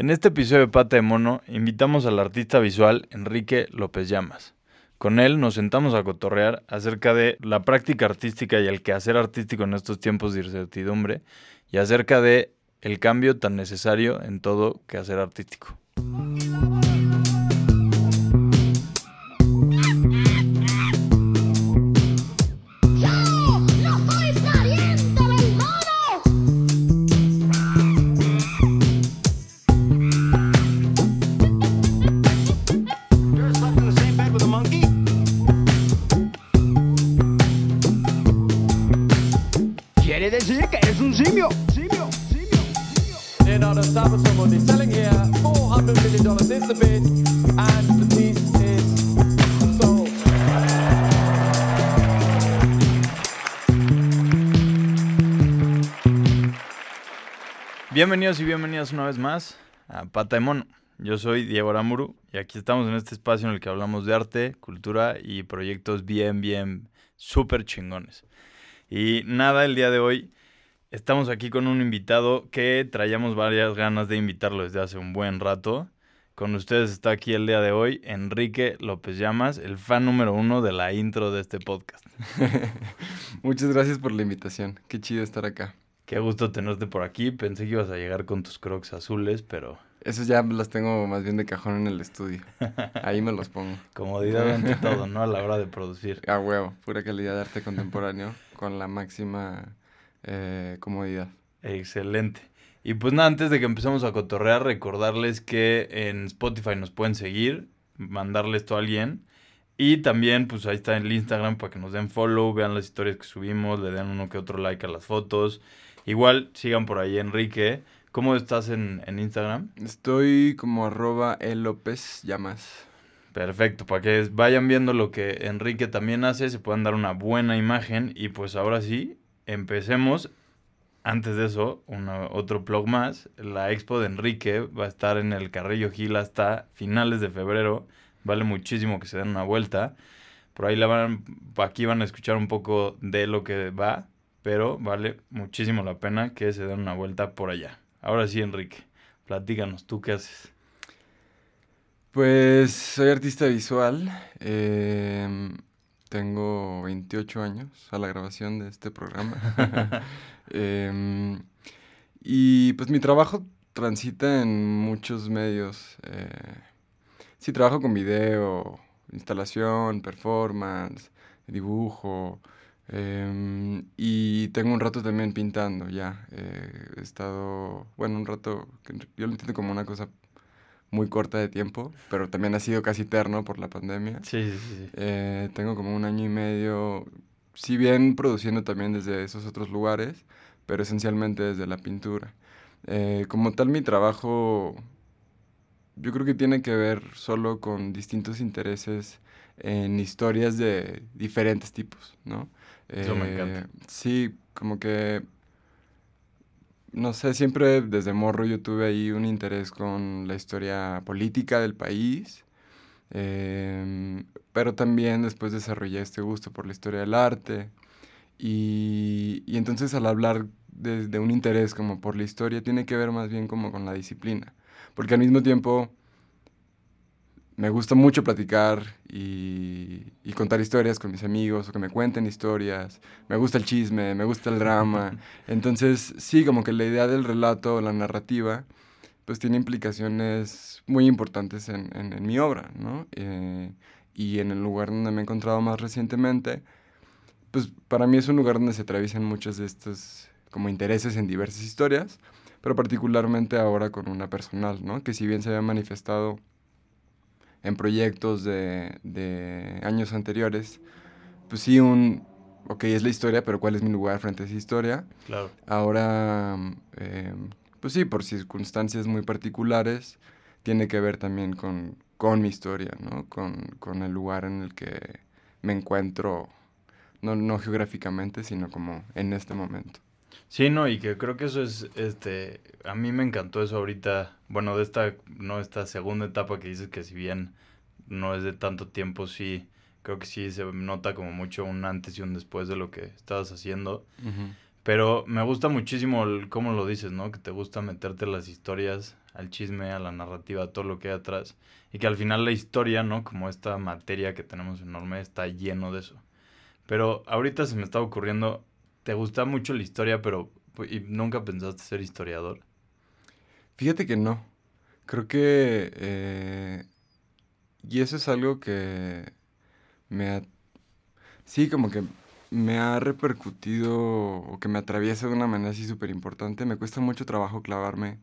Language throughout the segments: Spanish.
En este episodio de Pata de Mono invitamos al artista visual Enrique López Llamas. Con él nos sentamos a cotorrear acerca de la práctica artística y el quehacer artístico en estos tiempos de incertidumbre y acerca de el cambio tan necesario en todo quehacer artístico. Bienvenidos y bienvenidas una vez más a Pata de Mono. Yo soy Diego Aramuru y aquí estamos en este espacio en el que hablamos de arte, cultura y proyectos bien, bien, súper chingones. Y nada, el día de hoy estamos aquí con un invitado que traíamos varias ganas de invitarlo desde hace un buen rato. Con ustedes está aquí el día de hoy Enrique López Llamas, el fan número uno de la intro de este podcast. Muchas gracias por la invitación. Qué chido estar acá. Qué gusto tenerte por aquí. Pensé que ibas a llegar con tus crocs azules, pero... Esos ya las tengo más bien de cajón en el estudio. Ahí me los pongo. Comodidad ante todo, ¿no? A la hora de producir. A huevo, pura calidad de arte contemporáneo con la máxima eh, comodidad. Excelente. Y pues nada, antes de que empecemos a cotorrear, recordarles que en Spotify nos pueden seguir, mandarles esto a alguien. Y también, pues ahí está en el Instagram para que nos den follow, vean las historias que subimos, le den uno que otro like a las fotos. Igual sigan por ahí, Enrique. ¿Cómo estás en, Instagram? Estoy como arroba el López Llamas. Perfecto, para que vayan viendo lo que Enrique también hace, se puedan dar una buena imagen. Y pues ahora sí, empecemos. Antes de eso, otro blog más. La expo de Enrique va a estar en el Carrillo Gil hasta finales de febrero. Vale muchísimo que se den una vuelta. Por ahí la van, aquí van a escuchar un poco de lo que va pero vale muchísimo la pena que se den una vuelta por allá. Ahora sí, Enrique, platícanos, ¿tú qué haces? Pues soy artista visual, em, tengo 28 años a la grabación de este programa. Em, y pues mi trabajo transita en muchos medios. Eh, sí, trabajo con video, instalación, performance, dibujo, Em, y tengo un rato también pintando ya. Eh, he estado, bueno, un rato, yo lo entiendo como una cosa muy corta de tiempo, pero también ha sido casi eterno por la pandemia. Sí, sí, sí. Eh, tengo como un año y medio, si bien produciendo también desde esos otros lugares, pero esencialmente desde la pintura. Eh, como tal, mi trabajo, yo creo que tiene que ver solo con distintos intereses en historias de diferentes tipos, ¿no? Eso me encanta. Eh, sí, como que, no sé, siempre desde morro yo tuve ahí un interés con la historia política del país, em, pero también después desarrollé este gusto por la historia del arte. Y, y entonces al hablar de, de, un interés como por la historia tiene que ver más bien como con la disciplina, porque al mismo tiempo me gusta mucho platicar y, contar historias con mis amigos o que me cuenten historias. Me gusta el chisme, me gusta el drama. Entonces, sí, como que la idea del relato, la narrativa, pues tiene implicaciones muy importantes en, mi obra, ¿no? Eh, y en el lugar donde me he encontrado más recientemente, pues para mí es un lugar donde se atraviesan muchos de estos como intereses en diversas historias, pero particularmente ahora con una personal, ¿no? Que si bien se había manifestado en proyectos de, de años anteriores, pues sí, un, ok, es la historia, pero ¿cuál es mi lugar frente a esa historia? Claro. Ahora, em, pues sí, por circunstancias muy particulares, tiene que ver también con, con mi historia, ¿no? Con, con, el lugar en el que me encuentro, no, no geográficamente, sino como en este momento. Sí, no, y que creo que eso es, este, a mí me encantó eso ahorita, bueno, de esta, no, esta segunda etapa que dices que si bien no es de tanto tiempo, sí, creo que sí se nota como mucho un antes y un después de lo que estabas haciendo. Pero me gusta muchísimo cómo lo dices, ¿no? Que te gusta meterte las historias al chisme, a la narrativa, a todo lo que hay atrás. Y que al final la historia, ¿no? Como esta materia que tenemos enorme, está lleno de eso. Pero ahorita se me está ocurriendo, te gusta mucho la historia, pero ¿y nunca pensaste ser historiador? Fíjate que no. Creo que... Eh, y eso es algo que me ha... Sí, como que me ha repercutido o que me atraviesa de una manera así súper importante. Me cuesta mucho trabajo clavarme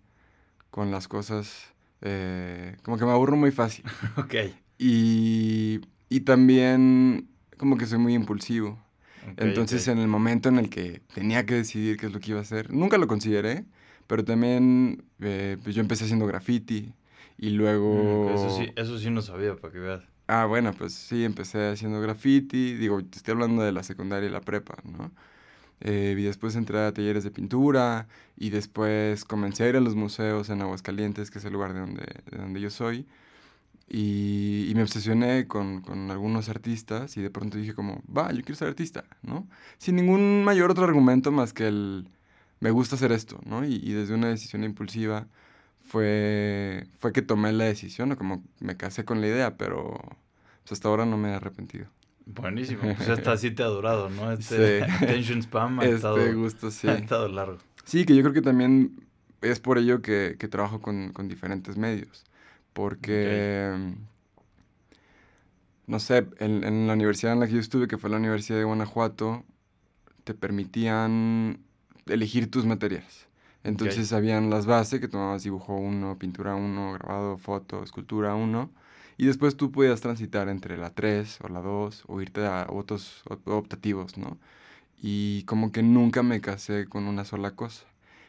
con las cosas. Eh, como que me aburro muy fácil. ok. Y, y también como que soy muy impulsivo. Entonces en el momento en el que tenía que decidir qué es lo que iba a hacer, nunca lo consideré, pero también eh, pues yo empecé haciendo graffiti y luego... Mm, eso, sí, eso sí no sabía, para que veas. Ah, bueno, pues sí, empecé haciendo graffiti, digo, te estoy hablando de la secundaria y la prepa, ¿no? Eh, y después entré a talleres de pintura y después comencé a ir a los museos en Aguascalientes, que es el lugar de donde, de donde yo soy. Y, y me obsesioné con, con, algunos artistas y de pronto dije como, va, yo quiero ser artista, ¿no? Sin ningún mayor otro argumento más que el, me gusta hacer esto, ¿no? Y, y desde una decisión impulsiva fue, fue que tomé la decisión, o como me casé con la idea, pero pues, hasta ahora no me he arrepentido. Buenísimo, pues hasta así te ha durado, ¿no? Este sí. attention spam ha, este estado, gusto, sí. ha estado largo. Sí, que yo creo que también es por ello que, que trabajo con, con, diferentes medios, porque, okay. no sé, en, en la universidad en la que yo estuve, que fue la Universidad de Guanajuato, te permitían elegir tus materias. Entonces okay. habían las bases que tomabas dibujo 1, pintura 1, grabado, foto, escultura 1. Y después tú podías transitar entre la 3 o la 2 o irte a otros optativos, ¿no? Y como que nunca me casé con una sola cosa.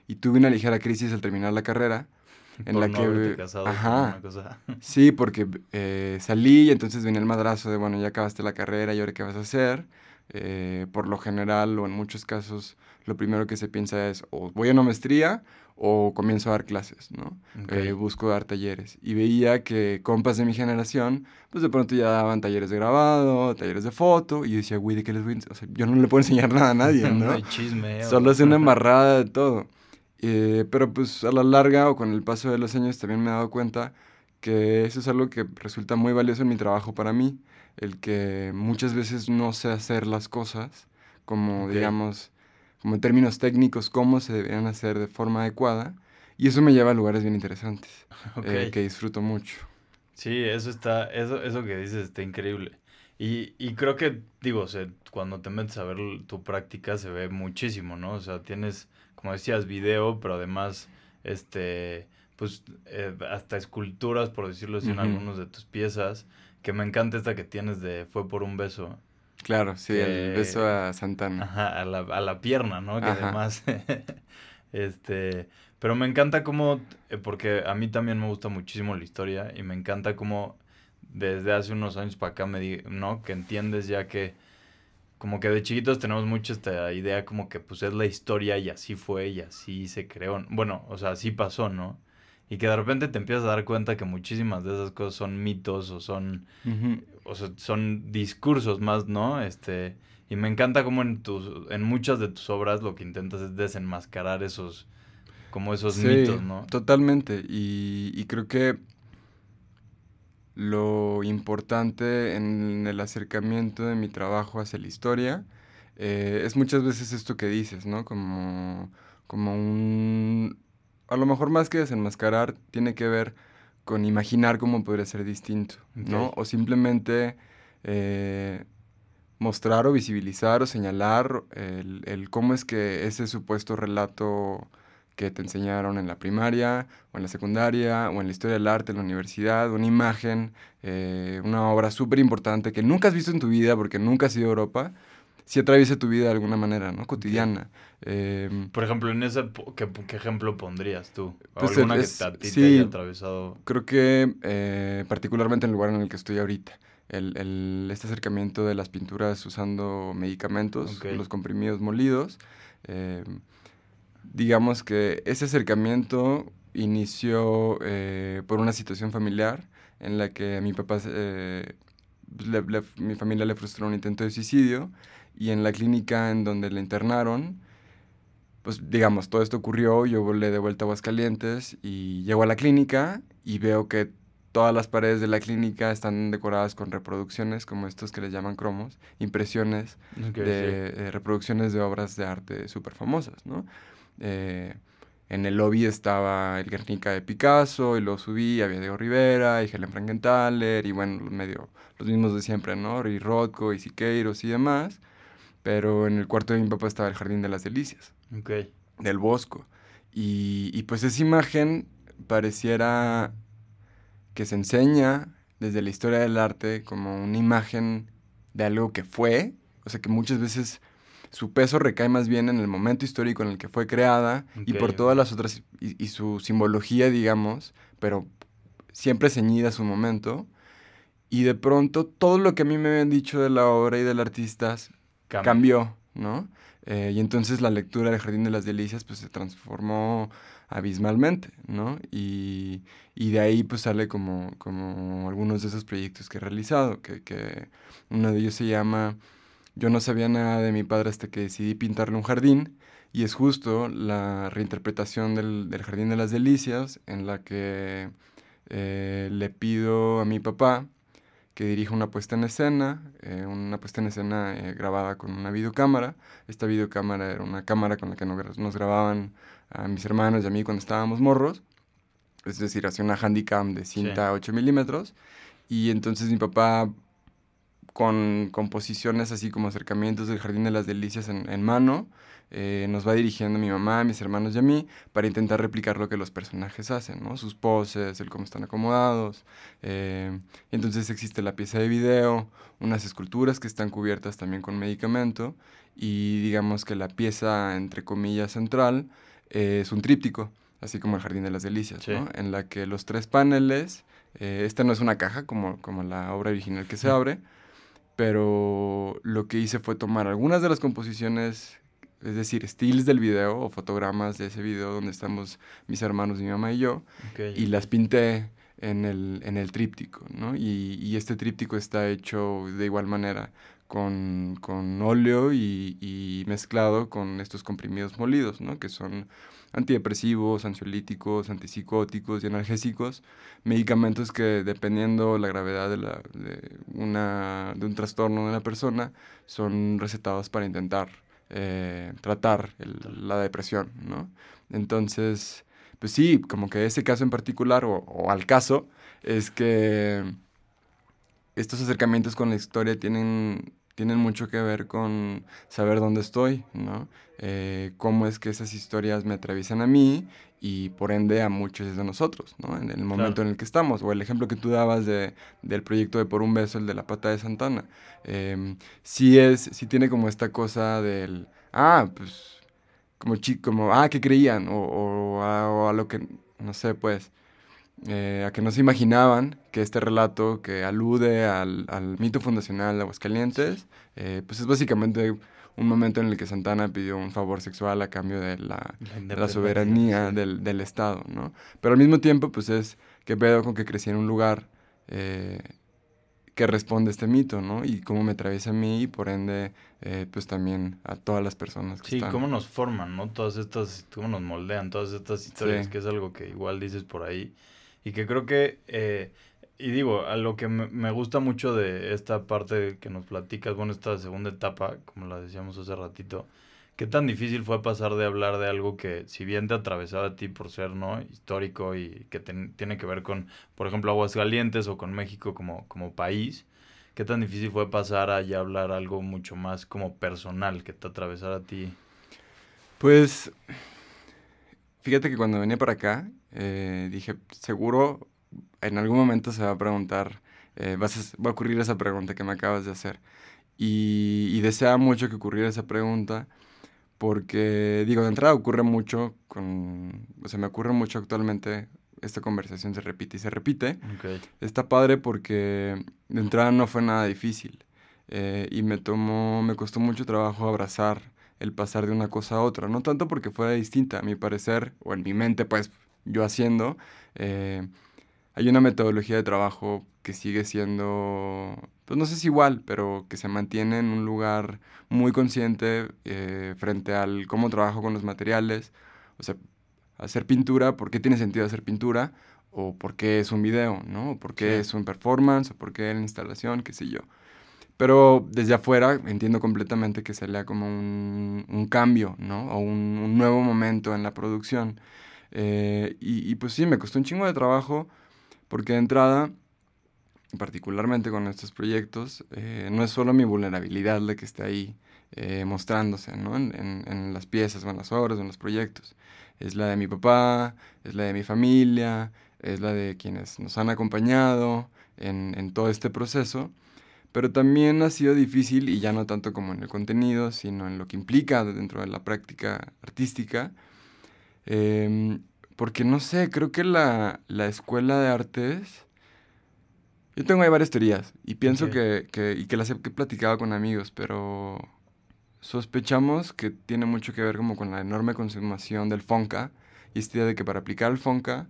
Y tuve una ligera crisis al terminar la carrera. En Por la no que... casado Ajá. una cosa. Sí, porque eh, salí y entonces venía el madrazo de, bueno, ya acabaste la carrera y ahora qué vas a hacer. Eh, por lo general o en muchos casos lo primero que se piensa es o voy a una maestría o comienzo a dar clases, ¿no? Okay. Eh, busco dar talleres. Y veía que compas de mi generación, pues de pronto ya daban talleres de grabado, talleres de foto, y yo decía, güey, ¿de qué les voy a enseñar? O sea, yo no le puedo enseñar nada a nadie, ¿no? no hay chisme. Solo es una embarrada de todo. Eh, pero pues a la larga o con el paso de los años también me he dado cuenta que eso es algo que resulta muy valioso en mi trabajo para mí, el que muchas veces no sé hacer las cosas como, digamos, como en términos técnicos, cómo se deberían hacer de forma adecuada. Y eso me lleva a lugares bien interesantes, eh, que disfruto mucho. Sí, eso está, eso, eso que dices está increíble. Y, y creo que, digo, o sea, cuando te metes a ver tu práctica se ve muchísimo, ¿no? O sea, tienes, como decías, video, pero además, este, pues, eh, hasta esculturas, por decirlo así, en algunas de tus piezas, que me encanta esta que tienes de Fue por un beso. Claro, sí, el Que- beso a Santana. Ajá, a la, a la pierna, ¿no? Que Ajá. además, este, pero me encanta cómo, eh, porque a mí también me gusta muchísimo la historia y me encanta cómo desde hace unos años para acá me di, ¿no? Que entiendes ya que como que de chiquitos tenemos mucho esta idea como que pues es la historia y así fue y así se creó. Bueno, o sea, así pasó, ¿no? Y que de repente te empiezas a dar cuenta que muchísimas de esas cosas son mitos o son o sea, son discursos más, ¿no? Este, y me encanta como en tus, en muchas de tus obras lo que intentas es desenmascarar esos, como esos Sí, mitos, ¿no? Totalmente. Y, y creo que lo importante en el acercamiento de mi trabajo hacia la historia eh, es muchas veces esto que dices, ¿no? Como, como un... A lo mejor más que desenmascarar, tiene que ver con imaginar cómo podría ser distinto, ¿no? O simplemente eh, mostrar o visibilizar o señalar el, el cómo es que ese supuesto relato que te enseñaron en la primaria o en la secundaria o en la historia del arte en la universidad, una imagen, eh, una obra súper importante que nunca has visto en tu vida porque nunca has ido a Europa, si atraviesa tu vida de alguna manera, ¿no? Cotidiana. Eh, Por ejemplo, en ese, ¿qué, qué ejemplo pondrías tú? ¿O Pues, alguna es- que a ti te sí. haya atravesado? creo que eh, particularmente en el lugar en el que estoy ahorita, el, el- este acercamiento de las pinturas usando medicamentos, los comprimidos molidos, eh, digamos que ese acercamiento inició eh, por una situación familiar en la que a mi papá, eh, le- le- mi familia le frustró un intento de suicidio y en la clínica en donde le internaron, pues digamos, todo esto ocurrió, yo volé de vuelta a Aguascalientes y llego a la clínica y veo que todas las paredes de la clínica están decoradas con reproducciones, como estos que les llaman cromos, impresiones de eh, reproducciones de obras de arte súper famosas, ¿no? Eh, en el lobby estaba el Guernica de Picasso, y lo subí, había Diego Rivera, y Helen Frankenthaler, y bueno, medio los mismos de siempre, ¿no? Y Rothko, y Siqueiros y demás. Pero en el cuarto de mi papá estaba el Jardín de las Delicias. Del Bosco. Y, pues esa imagen pareciera que se enseña desde la historia del arte como una imagen de algo que fue, o sea que muchas veces su peso recae más bien en el momento histórico en el que fue creada y por todas las otras, y, su simbología, digamos, pero siempre ceñida a su momento. Y de pronto todo lo que a mí me habían dicho de la obra y del artista cambió, ¿no? Eh, y entonces la lectura del Jardín de las Delicias pues se transformó abismalmente, ¿no? Y, de ahí pues sale como, como algunos de esos proyectos que he realizado, que, que uno de ellos se llama Yo no sabía nada de mi padre hasta que decidí pintarle un jardín, y es justo la reinterpretación del, del Jardín de las Delicias en la que eh, le pido a mi papá que dirige una puesta en escena, eh, una puesta en escena eh, grabada con una videocámara. Esta videocámara era una cámara con la que nos, grababan a mis hermanos y a mí cuando estábamos morros. Es decir, hacía una handicam de cinta 8 milímetros. Y entonces mi papá, con composiciones así como acercamientos del Jardín de las Delicias en, en mano, eh, nos va dirigiendo mi mamá, mis hermanos y a mí para intentar replicar lo que los personajes hacen, ¿no? Sus poses, el cómo están acomodados. Eh, entonces existe la pieza de video, unas esculturas que están cubiertas también con medicamento y digamos que la pieza, entre comillas, central eh, es un tríptico, así como el Jardín de las Delicias, ¿no? En la que los tres paneles, esta no es una caja como, como la obra original que se abre, pero lo que hice fue tomar algunas de las composiciones es decir, stills del video o fotogramas de ese video donde estamos mis hermanos, mi mamá y yo, y las pinté en el, en el tríptico, ¿no? Y, este tríptico está hecho de igual manera con, con óleo y, y, mezclado con estos comprimidos molidos, ¿no? Que son antidepresivos, ansiolíticos, antipsicóticos y analgésicos, medicamentos que dependiendo la gravedad de, la, de, una, de un trastorno de la persona son recetados para intentar eh, tratar la depresión, ¿no? Entonces, pues sí, como que ese caso en particular, o, al caso, es que estos acercamientos con la historia tienen, tienen mucho que ver con saber dónde estoy, ¿no? Eh, cómo es que esas historias me atraviesan a mí y por ende a muchos de nosotros, ¿no? En el momento en el que estamos. O el ejemplo que tú dabas de, del proyecto de Por un beso, el de la pata de Santana. Eh, sí, es, sí tiene como esta cosa del, ah, pues, como chico, como, ah, ¿qué creían? O, a, lo que, no sé, pues, eh, a que no se imaginaban que este relato que alude al, al mito fundacional de Aguascalientes, eh, pues es básicamente un momento en el que Santana pidió un favor sexual a cambio de la, la, soberanía del, del, Estado, ¿no? Pero al mismo tiempo, pues es que pedo con que crecí en un lugar eh, que responde a este mito, ¿no? Y cómo me atraviesa a mí y por ende, eh, pues también a todas las personas que sí, cómo nos forman, ¿no? Todas estas, cómo nos moldean, todas estas historias, que es algo que igual dices por ahí. Y que creo que, eh, y digo, a lo que me, gusta mucho de esta parte que nos platicas, bueno, esta segunda etapa, como la decíamos hace ratito, ¿Qué tan difícil fue pasar de hablar de algo que, si bien te atravesaba a ti por ser no histórico y que tiene que ver con, por ejemplo, Aguascalientes o con México como, como país, qué tan difícil fue pasar a ya hablar algo mucho más como personal que te atravesara a ti? Pues, fíjate que cuando venía para acá, eh, dije, seguro en algún momento se va a preguntar, eh, va a ocurrir esa pregunta que me acabas de hacer. Y, y deseaba mucho que ocurriera esa pregunta porque, digo, de entrada ocurre mucho con, o sea, me ocurre mucho actualmente, esta conversación se repite y se repite. Está padre porque de entrada no fue nada difícil eh, y me tomó, me costó mucho trabajo abrazar el pasar de una cosa a otra, no tanto porque fuera distinta, a mi parecer, o en mi mente, pues, yo haciendo, eh, hay una metodología de trabajo que sigue siendo, pues no sé si igual, pero que se mantiene en un lugar muy consciente eh, frente al cómo trabajo con los materiales. O sea, hacer pintura, ¿por qué tiene sentido hacer pintura? O por qué es un video, ¿no? O por qué es un performance, o por qué es la instalación, qué sé yo. Pero desde afuera entiendo completamente que se lea como un, cambio, ¿no? O un, nuevo momento en la producción. Eh, y, y, pues sí, me costó un chingo de trabajo porque de entrada, particularmente con estos proyectos, eh, no es solo mi vulnerabilidad la que está ahí eh, mostrándose, ¿no? En, en, las piezas o en las obras o en los proyectos. Es la de mi papá, es la de mi familia, es la de quienes nos han acompañado en, en todo este proceso pero también ha sido difícil, y ya no tanto como en el contenido, sino en lo que implica dentro de la práctica artística, em, porque no sé, creo que la, la, escuela de artes, yo tengo ahí varias teorías, y pienso que, que, y que las he platicado con amigos, pero sospechamos que tiene mucho que ver como con la enorme consumación del Fonca, y esta idea de que para aplicar el Fonca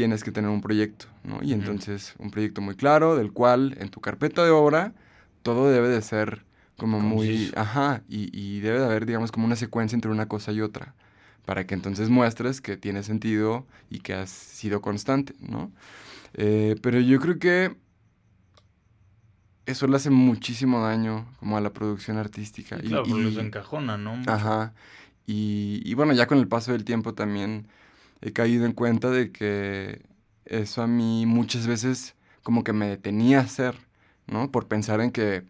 tienes que tener un proyecto, ¿no? Y entonces un proyecto muy claro, del cual en tu carpeta de obra todo debe de ser como muy, ajá, y, y, debe de haber, digamos, como una secuencia entre una cosa y otra, para que entonces muestres que tiene sentido y que has sido constante, ¿no? Eh, pero yo creo que eso le hace muchísimo daño como a la producción artística. y, claro, porque los encajona, ¿no? Ajá. Y, y bueno, ya con el paso del tiempo también he caído en cuenta de que eso a mí muchas veces como que me detenía a hacer, ¿no? Por pensar en que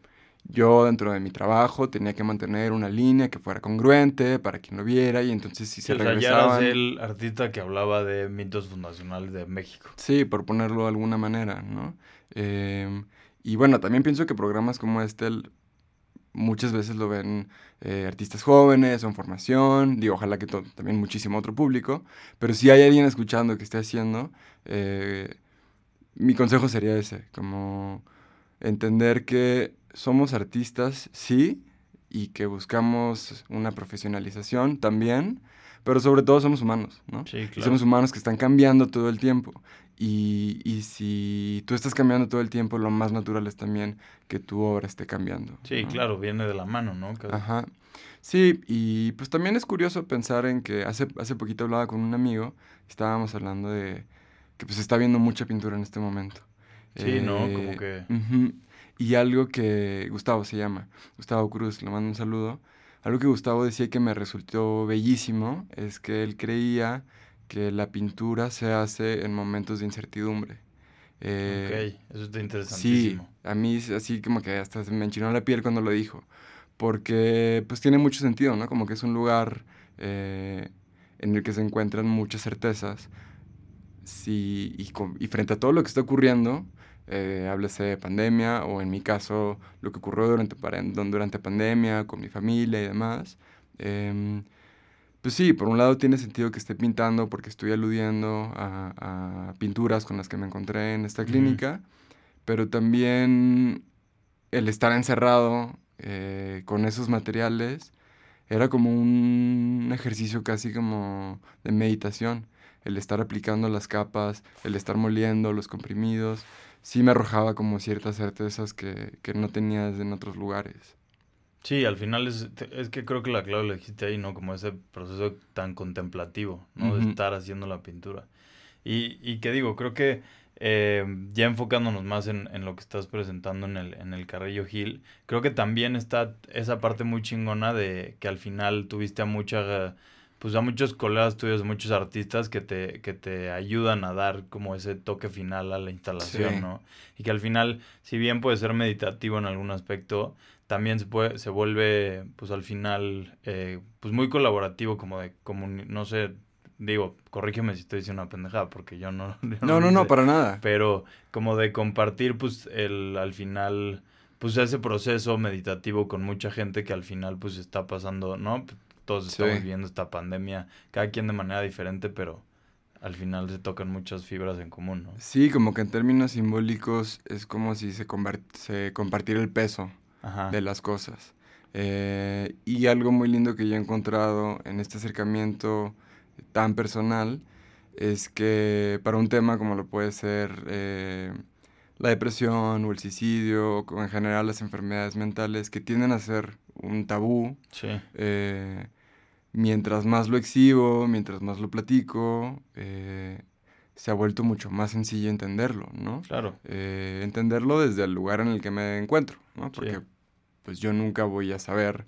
yo dentro de mi trabajo tenía que mantener una línea que fuera congruente para quien lo viera y entonces si se regresaban... el artista que hablaba de mitos fundacionales de México. Sí, por ponerlo de alguna manera, ¿no? Em, y bueno, también pienso que programas como este muchas veces lo ven eh, artistas jóvenes o en formación, digo, ojalá que también muchísimo otro público, pero si hay alguien escuchando que esté haciendo, eh, mi consejo sería ese, como entender que somos artistas, sí, y que buscamos una profesionalización también, pero sobre todo somos humanos, ¿no? Sí, claro. somos humanos que están cambiando todo el tiempo. Y, y, si tú estás cambiando todo el tiempo, lo más natural es también que tu obra esté cambiando. Sí, claro, viene de la mano, ¿no? Ajá. Sí, y pues también es curioso pensar en que hace, hace poquito hablaba con un amigo, estábamos hablando de que pues está viendo mucha pintura en este momento. Sí, ¿no? Como que... Y algo que Gustavo se llama, Gustavo Cruz, le mando un saludo. Algo que Gustavo decía que me resultó bellísimo es que él creía que la pintura se hace en momentos de incertidumbre. Eh, ok, eso está interesantísimo. Sí, a mí así como que hasta me enchinó la piel cuando lo dijo, porque pues tiene mucho sentido, ¿no? Como que es un lugar eh, en el que se encuentran muchas certezas sí, y, y, frente a todo lo que está ocurriendo, eh, háblese de pandemia o en mi caso lo que ocurrió durante, durante pandemia con mi familia y demás, eh, pues sí, por un lado tiene sentido que esté pintando porque estoy aludiendo a, pinturas con las que me encontré en esta clínica, pero también el estar encerrado eh, con esos materiales era como un ejercicio casi como de meditación. El estar aplicando las capas, el estar moliendo los comprimidos, sí me arrojaba como ciertas certezas que, que no tenías en otros lugares. Sí, al final es, es que creo que la clave lo dijiste ahí, ¿no? Como ese proceso tan contemplativo, ¿no? De estar haciendo la pintura. Y, y que digo, creo que eh, ya enfocándonos más en, en, lo que estás presentando en el, en el Carrillo Gil, creo que también está esa parte muy chingona de que al final tuviste a mucha, pues a muchos colegas tuyos, muchos artistas que te, que te ayudan a dar como ese toque final a la instalación, ¿no? Y que al final, si bien puede ser meditativo en algún aspecto, también se, puede, se vuelve, pues al final, eh, pues muy colaborativo, como de, como, no sé, digo, corrígeme si estoy diciendo una pendejada, porque yo no... no, no, no, para nada. Pero como de compartir, pues, el, al final, pues ese proceso meditativo con mucha gente que al final, pues, está pasando, ¿no? Todos estamos viviendo esta pandemia, cada quien de manera diferente, pero al final se tocan muchas fibras en común, ¿no? Sí, como que en términos simbólicos es como si se, se compartiera el peso de las cosas. Eh, y algo muy lindo que yo he encontrado en este acercamiento tan personal es que para un tema como lo puede ser eh, la depresión o el suicidio o en general las enfermedades mentales que tienden a ser un tabú, eh, mientras más lo exhibo, mientras más lo platico, eh, se ha vuelto mucho más sencillo entenderlo, ¿no? Claro. entenderlo desde el lugar en el que me encuentro, ¿no? Porque pues yo nunca voy a saber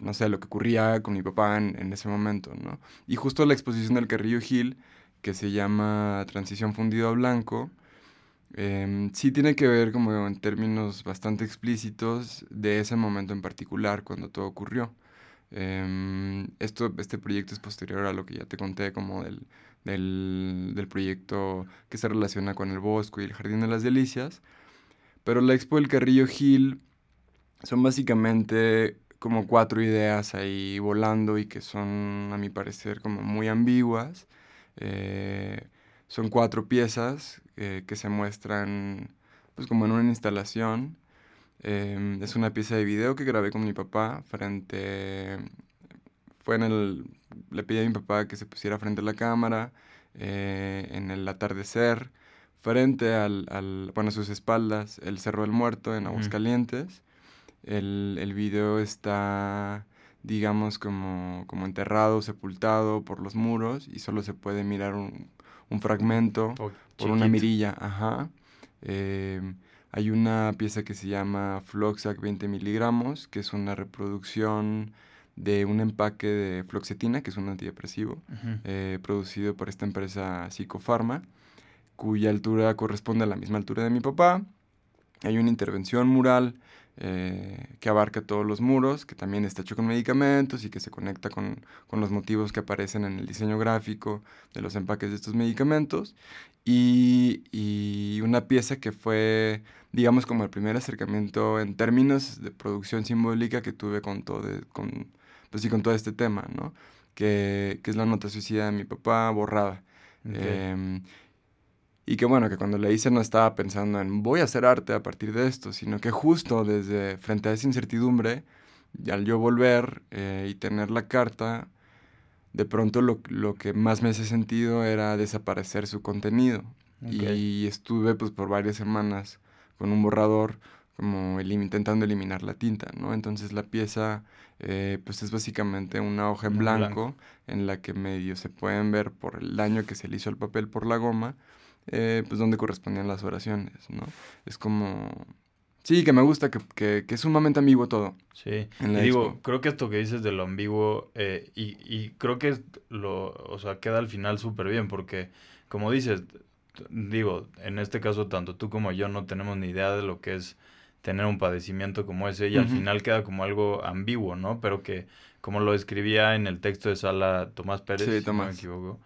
no sé, lo que ocurría con mi papá en, ese momento, ¿no? Y justo la exposición del Carrillo Gil, que se llama Transición Fundido a Blanco, em, sí tiene que ver como en términos bastante explícitos de ese momento en particular, cuando todo ocurrió. Em, esto, este proyecto es posterior a lo que ya te conté, como del, del, del, proyecto que se relaciona con el bosco y el Jardín de las Delicias. Pero la expo del Carrillo Gil son básicamente como cuatro ideas ahí volando y que son, a mi parecer, como muy ambiguas. Eh, son cuatro piezas eh, que se muestran pues como en una instalación. Em, es una pieza de video que grabé con mi papá frente... Fue en el... Le pedí a mi papá que se pusiera frente a la cámara eh, en el atardecer, frente al, al, bueno, a sus espaldas, el Cerro del Muerto en Aguascalientes. El, el video está, digamos, como, como enterrado, sepultado por los muros y solo se puede mirar un, un fragmento por una mirilla. Ajá. Eh, hay una pieza que se llama Floxac 20 miligramos, que es una reproducción de un empaque de floxetina, que es un antidepresivo, eh, producido por esta empresa Psicofarma, cuya altura corresponde a la misma altura de mi papá. Hay una intervención mural eh, que abarca todos los muros, que también está hecho con medicamentos y que se conecta con, con, los motivos que aparecen en el diseño gráfico de los empaques de estos medicamentos. Y, y, una pieza que fue, digamos, como el primer acercamiento en términos de producción simbólica que tuve con todo, con, pues sí, con todo este tema, ¿no? Que, que, es la nota suicida de mi papá borrada. Em, y que bueno, que cuando le hice no estaba pensando en voy a hacer arte a partir de esto, sino que justo desde frente a esa incertidumbre, al yo volver eh, y tener la carta, de pronto lo, lo, que más me hace sentido era desaparecer su contenido. Y estuve pues por varias semanas con un borrador como intentando eliminar la tinta, ¿no? Entonces la pieza eh, pues es básicamente una hoja en blanco, en la que medio se pueden ver por el daño que se le hizo al papel por la goma, eh, pues donde correspondían las oraciones, ¿no? Es como... Sí, que me gusta, que, que, que es sumamente ambiguo todo. Sí, y digo, creo que esto que dices de lo ambiguo, eh, y, y, creo que lo, o sea, queda al final súper bien, porque como dices, digo, en este caso tanto tú como yo no tenemos ni idea de lo que es tener un padecimiento como ese y al final queda como algo ambiguo, ¿no? Pero que como lo escribía en el texto de Sala Tomás Pérez, si no me equivoco,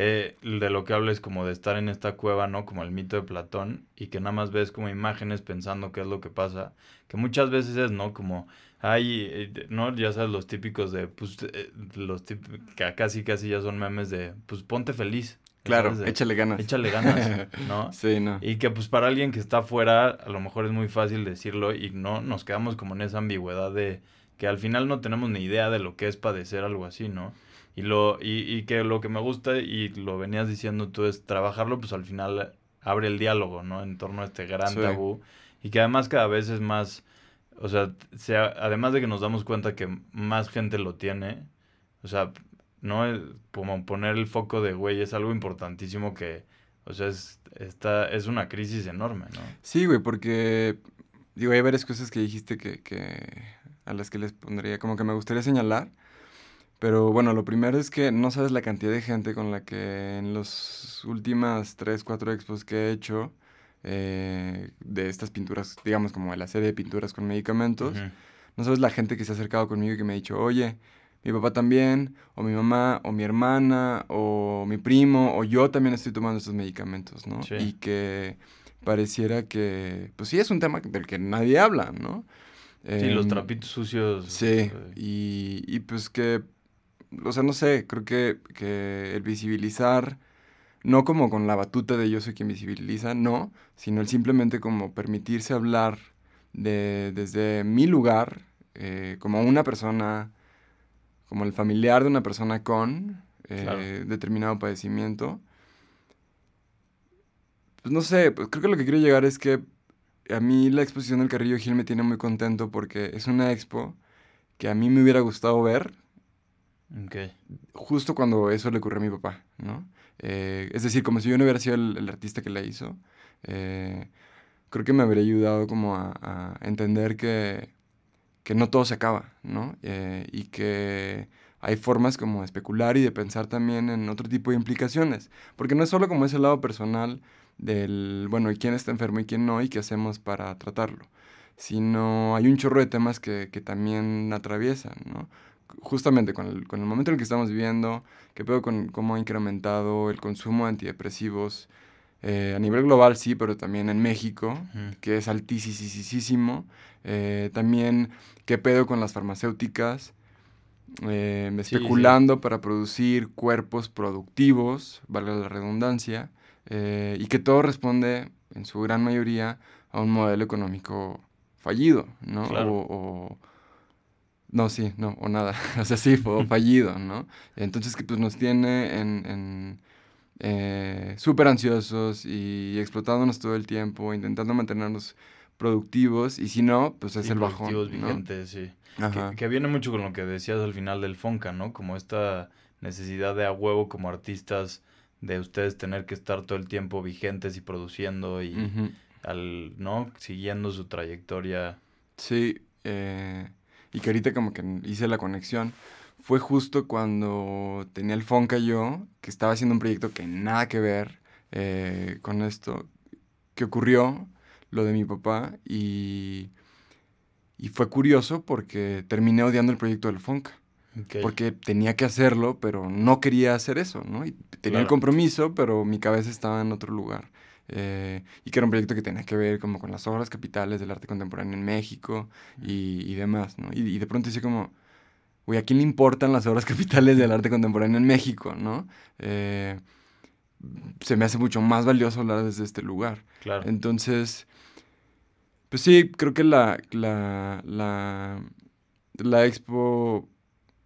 eh, de lo que habla es como de estar en esta cueva, ¿no? Como el mito de Platón, y que nada más ves como imágenes pensando qué es lo que pasa, que muchas veces es, ¿no? Como hay, eh, ¿no? Ya sabes, los típicos de, pues, eh, los típicos, que casi casi ya son memes de, pues ponte feliz. Claro, échale ganas. Échale ganas, ¿no? sí, no. Y que pues para alguien que está afuera, a lo mejor es muy fácil decirlo y no nos quedamos como en esa ambigüedad de que al final no tenemos ni idea de lo que es padecer algo así, ¿no? Y, lo, y, y que lo que me gusta, y lo venías diciendo tú, es trabajarlo, pues al final abre el diálogo, ¿no? En torno a este gran tabú. Y que además cada vez es más, o sea, sea, además de que nos damos cuenta que más gente lo tiene, o sea, no es como poner el foco de, güey, es algo importantísimo que, o sea, es, está, es una crisis enorme, ¿no? Sí, güey, porque, digo, hay varias cosas que dijiste que, que, a las que les pondría, como que me gustaría señalar. Pero bueno, lo primero es que no sabes la cantidad de gente con la que en las últimas 3, 4 expos que he hecho eh, de estas pinturas, digamos como de la serie de pinturas con medicamentos, no sabes la gente que se ha acercado conmigo y que me ha dicho, oye, mi papá también, o mi mamá, o mi hermana, o mi primo, o yo también estoy tomando estos medicamentos, ¿no? Y que pareciera que, pues sí, es un tema del que nadie habla, ¿no? Sí, los em, trapitos sucios. Sí, eh. y, y pues que o sea, no sé, creo que, que el visibilizar, no como con la batuta de yo soy quien visibiliza, no, sino el simplemente como permitirse hablar de, desde mi lugar, eh, como una persona, como el familiar de una persona con, eh, determinado padecimiento. Pues no sé, pues creo que lo que quiero llegar es que a mí la exposición del Carrillo Gil me tiene muy contento porque es una expo que a mí me hubiera gustado ver justo cuando eso le ocurrió a mi papá, ¿no? Eh, es decir, como si yo no hubiera sido el, artista que la hizo, eh, creo que me habría ayudado como a, entender que, que, no todo se acaba, ¿no? Eh, y que hay formas como de especular y de pensar también en otro tipo de implicaciones, porque no es solo como ese lado personal del, bueno, ¿y quién está enfermo y quién no? ¿Y qué hacemos para tratarlo? Sino hay un chorro de temas que, que también atraviesan, ¿no? Justamente con el, con el, momento en el que estamos viviendo, que veo con cómo ha incrementado el consumo de antidepresivos eh, a nivel global, sí, pero también en México, que es altísimo. Eh, también qué pedo con las farmacéuticas, eh, especulando para producir cuerpos productivos, valga la redundancia, y que todo responde, en su gran mayoría, a un modelo económico fallido, ¿no? o, no, sí, no, o nada. o sea, sí, fue fallido, ¿no? Entonces, que pues nos tiene en, en eh, súper ansiosos y explotándonos todo el tiempo, intentando mantenernos productivos, y si no, pues es el bajón. Productivos vigentes, sí. Que, que, viene mucho con lo que decías al final del Fonca, ¿no? Como esta necesidad de a huevo como artistas de ustedes tener que estar todo el tiempo vigentes y produciendo y al, ¿no? Siguiendo su trayectoria. Sí, eh, y que ahorita como que hice la conexión, fue justo cuando tenía el Fonca yo, que estaba haciendo un proyecto que nada que ver eh, con esto, que ocurrió lo de mi papá y, y fue curioso porque terminé odiando el proyecto del Fonca. Porque tenía que hacerlo, pero no quería hacer eso, ¿no? Y tenía el compromiso, pero mi cabeza estaba en otro lugar. Eh, y que era un proyecto que tenía que ver como con las obras capitales del arte contemporáneo en México y, y demás, ¿no? Y, de pronto dice como, güey, ¿a quién le importan las obras capitales del arte contemporáneo en México, no? Eh, se me hace mucho más valioso hablar desde este lugar. Claro. Entonces, pues sí, creo que la, la, la, la expo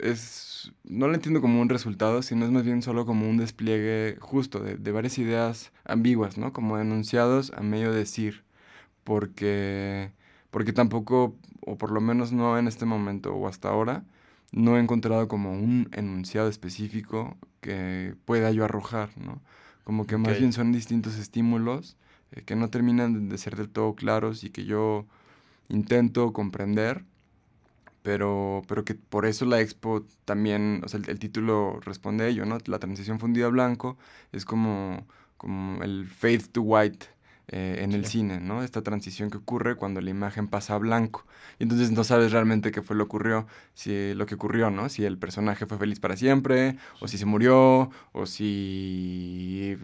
es, no lo entiendo como un resultado, sino es más bien solo como un despliegue justo de, de varias ideas ambiguas, ¿no? Como enunciados a medio decir, porque, porque tampoco, o por lo menos no en este momento o hasta ahora, no he encontrado como un enunciado específico que pueda yo arrojar, ¿no? Como que más bien son distintos estímulos eh, que no terminan de ser del todo claros y que yo intento comprender pero, pero que por eso la expo también, o sea, el, título responde a ello, ¿no? La transición fundida a blanco es como, como el fade to white eh, en el cine, ¿no? Esta transición que ocurre cuando la imagen pasa a blanco. Y entonces no sabes realmente qué fue lo, ocurrió, si, lo que ocurrió, ¿no? Si el personaje fue feliz para siempre, o si se murió, o si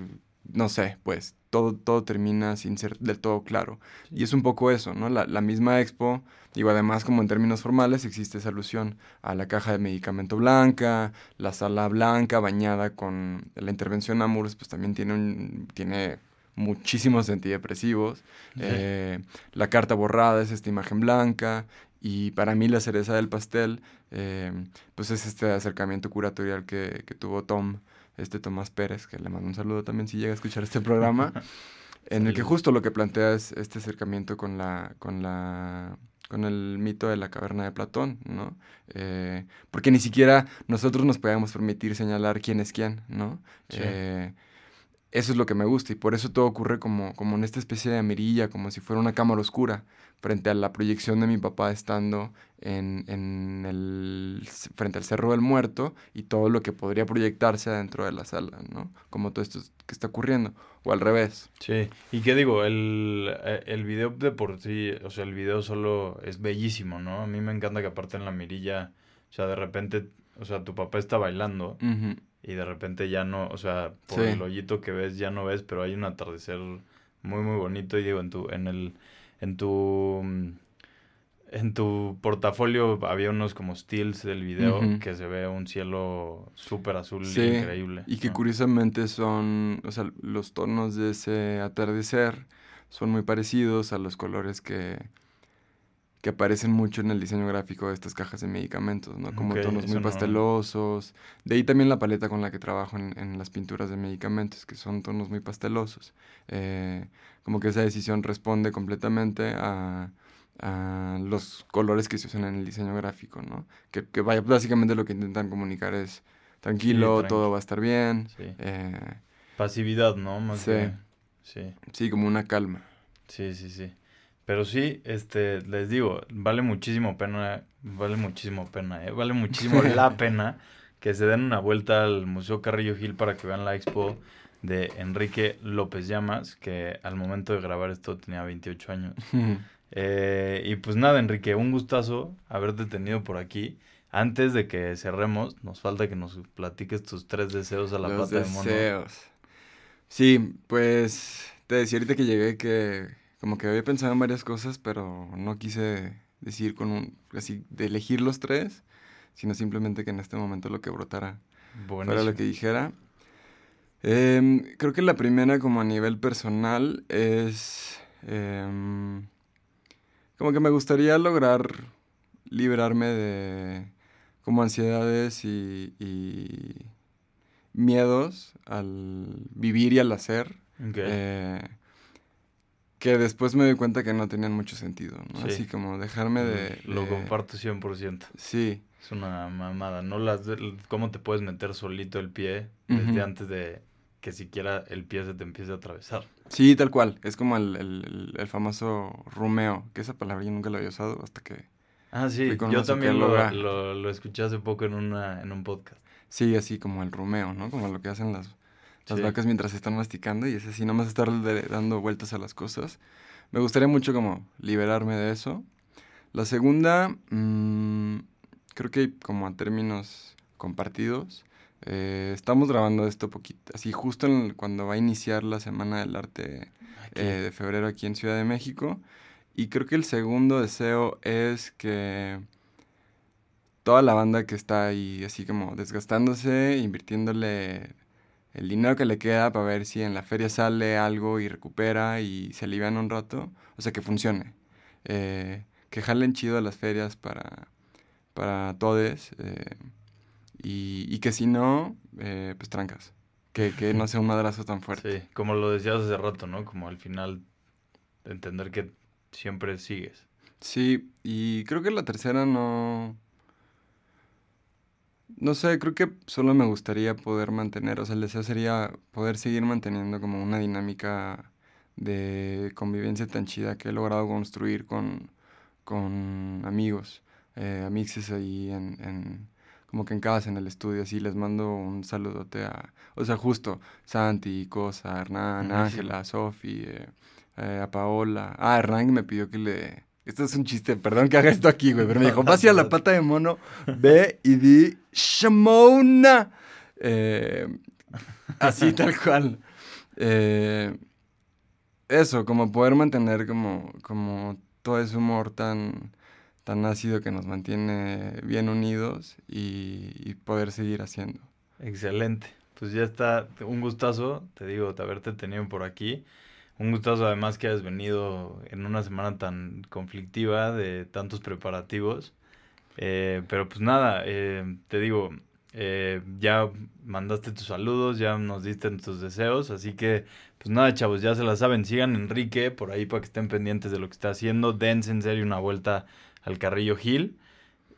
no sé, pues todo, todo termina sin ser del todo claro. Y es un poco eso, ¿no? La, la, misma expo, digo, además como en términos formales existe esa alusión a la caja de medicamento blanca, la sala blanca bañada con la intervención Amurs, pues también tiene, un, tiene muchísimos antidepresivos. Eh, la carta borrada es esta imagen blanca. Y para mí la cereza del pastel, eh, pues es este acercamiento curatorial que, que tuvo Tom este Tomás Pérez, que le mando un saludo también si llega a escuchar este programa, en el que justo lo que plantea es este acercamiento con la, con la, con el mito de la caverna de Platón, ¿no? Eh, porque ni siquiera nosotros nos podíamos permitir señalar quién es quién, ¿no? Eh, eso es lo que me gusta y por eso todo ocurre como, como en esta especie de mirilla, como si fuera una cámara oscura, frente a la proyección de mi papá estando en, en el, frente al Cerro del Muerto y todo lo que podría proyectarse adentro de la sala, ¿no? Como todo esto que está ocurriendo, o al revés. Sí, y qué digo, el, eh, el video de por sí, o sea, el video solo es bellísimo, ¿no? A mí me encanta que aparte en la mirilla, o sea, de repente, o sea, tu papá está bailando y de repente ya no, o sea, por el hoyito que ves ya no ves, pero hay un atardecer muy, muy bonito y digo, en tu, en el en tu en tu portafolio había unos como stills del video que se ve un cielo súper azul increíble. Y que curiosamente son, o sea, los tonos de ese atardecer son muy parecidos a los colores que, que aparecen mucho en el diseño gráfico de estas cajas de medicamentos, ¿no? Como tonos muy no- pastelosos. De ahí también la paleta con la que trabajo en, en las pinturas de medicamentos, que son tonos muy pastelosos. Eh, como que esa decisión responde completamente a, a los colores que se usan en el diseño gráfico, ¿no? Que, que vaya, básicamente lo que intentan comunicar es tranquilo, tranqui. todo va a estar bien. Sí. eh, Pasividad, ¿no? Más Sí. que- Sí. sí, como una calma. Sí, sí, sí. Pero sí, este, les digo, vale muchísimo pena, vale muchísimo pena, ¿eh? Vale muchísimo la pena que se den una vuelta al Museo Carrillo Gil para que vean la expo de Enrique López Llamas, que al momento de grabar esto tenía 28 años. Eh, y pues nada, Enrique, un gustazo haberte tenido por aquí. Antes de que cerremos, nos falta que nos platiques tus tres deseos a la Los pata de mono. Sí, pues te decía ahorita que llegué que como que había pensado en varias cosas, pero no quise decir con un, así, de elegir los tres, sino simplemente que en este momento lo que brotara fuera Buenísimo. lo que dijera. Em, creo que la primera como a nivel personal es em, como que me gustaría lograr liberarme de como ansiedades y, y miedos al vivir y al hacer. Ok. eh, que después me doy cuenta que no tenían mucho sentido, ¿no? Sí. Así como dejarme de... Lo de- comparto 100%. Sí, Es una mamada, ¿no? Las, de- ¿Cómo te puedes meter solito el pie desde antes de que siquiera el pie se te empiece a atravesar? sí, tal cual. Es como el, el- el- famoso rumeo, que esa palabra yo nunca la había usado hasta que... Ah, sí, yo también lo, lo, lo escuché hace poco en, una, en un podcast. Sí, así como el rumeo, ¿no? Como lo que hacen las, las Sí. vacas mientras están masticando y es así, nomás estar dando vueltas a las cosas. Me gustaría mucho como liberarme de eso. La segunda, mm, creo que como a términos compartidos, eh, estamos grabando esto poquito, así justo en- cuando va a iniciar la Semana del Arte eh, de febrero aquí en Ciudad de México. Y creo que el segundo deseo es que toda la banda que está ahí así como desgastándose, invirtiéndole el dinero que le queda para ver si en la feria sale algo y recupera y se alivian un rato, o sea, que funcione. Eh, que jalen chido las ferias para, para todos eh, y, y que si no, eh, pues trancas. Que, que no sea un madrazo tan fuerte. Sí, como lo decías hace rato, ¿no? Como al final entender que siempre sigues. Sí, y creo que la tercera no... No sé, creo que solo me gustaría poder mantener, o sea, el deseo sería poder seguir manteniendo como una dinámica de convivencia tan chida que he logrado construir con, con amigos, eh, amixes ahí en, en, como que en casa, en el estudio, así les mando un saludote a, o sea, justo, Santi, Cosa, Hernán. Ángela, Sofi, eh, eh, a Paola. Ah, Hernán me pidió que le... Esto es un chiste, perdón que haga esto aquí, güey, pero me dijo, va hacia la pata de mono, ve y di Shamona. Eh, así tal cual. Eh, eso, como poder mantener como, como todo ese humor tan, tan ácido que nos mantiene bien unidos y, y poder seguir haciendo. Excelente. Pues ya está, un gustazo, te digo, de haberte tenido por aquí. Un gustazo además que hayas venido en una semana tan conflictiva de tantos preparativos. Eh, pero pues nada, eh, te digo, eh, ya mandaste tus saludos, ya nos diste tus deseos, así que pues nada chavos, ya se la saben, sigan Enrique por ahí para que estén pendientes de lo que está haciendo, dense en serio una vuelta al Carrillo Gil.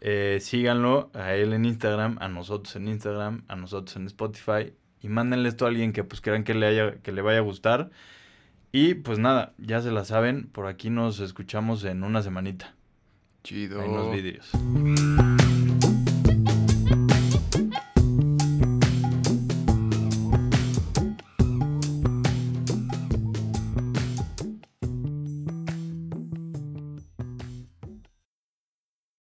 Eh, síganlo a él en Instagram, a nosotros en Instagram, a nosotros en Spotify y mándenle esto a alguien que pues crean que le haya que le vaya a gustar. Y pues nada, ya se la saben, por aquí nos escuchamos en una semanita Chido. en los vídeos.